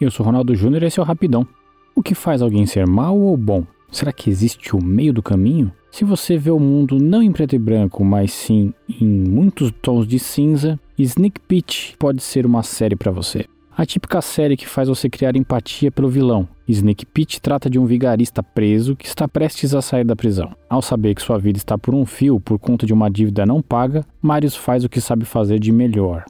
Eu sou Ronaldo Júnior e esse é o Rapidão. O que faz alguém ser mal ou bom? Será que existe o meio do caminho? Se você vê o mundo não em preto e branco, mas sim em muitos tons de cinza, Sneak Peek pode ser uma série para você. A típica série que faz você criar empatia pelo vilão. Sneak Peek trata de um vigarista preso que está prestes a sair da prisão. Ao saber que sua vida está por um fio por conta de uma dívida não paga, Marius faz o que sabe fazer de melhor: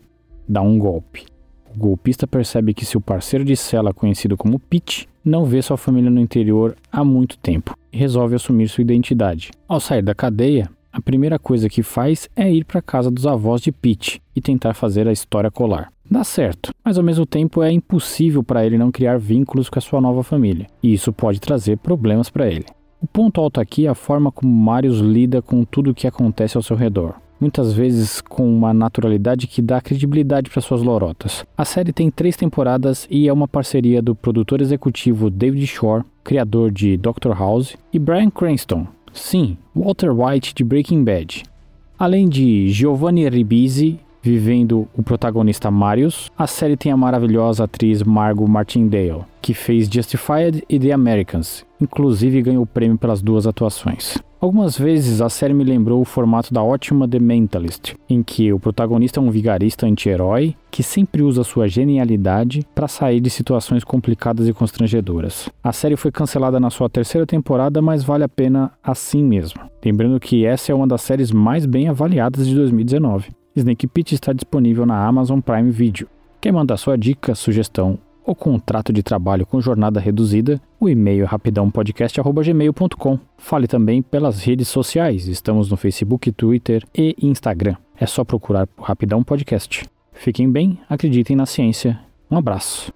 dá um golpe. O golpista percebe que seu parceiro de cela, conhecido como Pete, não vê sua família no interior há muito tempo e resolve assumir sua identidade. Ao sair da cadeia, a primeira coisa que faz é ir para a casa dos avós de Pete e tentar fazer a história colar. Dá certo, mas ao mesmo tempo é impossível para ele não criar vínculos com a sua nova família, e isso pode trazer problemas para ele. O ponto alto aqui é a forma como Marius lida com tudo o que acontece ao seu redor muitas vezes com uma naturalidade que dá credibilidade para suas lorotas. A série tem três temporadas e é uma parceria do produtor executivo David Shore, criador de Doctor House, e Brian Cranston, sim, Walter White de Breaking Bad. Além de Giovanni Ribisi vivendo o protagonista Marius, a série tem a maravilhosa atriz Margot Martindale, que fez Justified e The Americans, inclusive ganhou o prêmio pelas duas atuações. Algumas vezes a série me lembrou o formato da ótima The Mentalist, em que o protagonista é um vigarista anti-herói que sempre usa sua genialidade para sair de situações complicadas e constrangedoras. A série foi cancelada na sua terceira temporada, mas vale a pena assim mesmo. Lembrando que essa é uma das séries mais bem avaliadas de 2019. Snake Pit está disponível na Amazon Prime Video. Quer mandar sua dica, sugestão ou contrato de trabalho com jornada reduzida, o e-mail é rapidãopodcast.gmail.com. Fale também pelas redes sociais, estamos no Facebook, Twitter e Instagram. É só procurar por Rapidão Podcast. Fiquem bem, acreditem na ciência. Um abraço.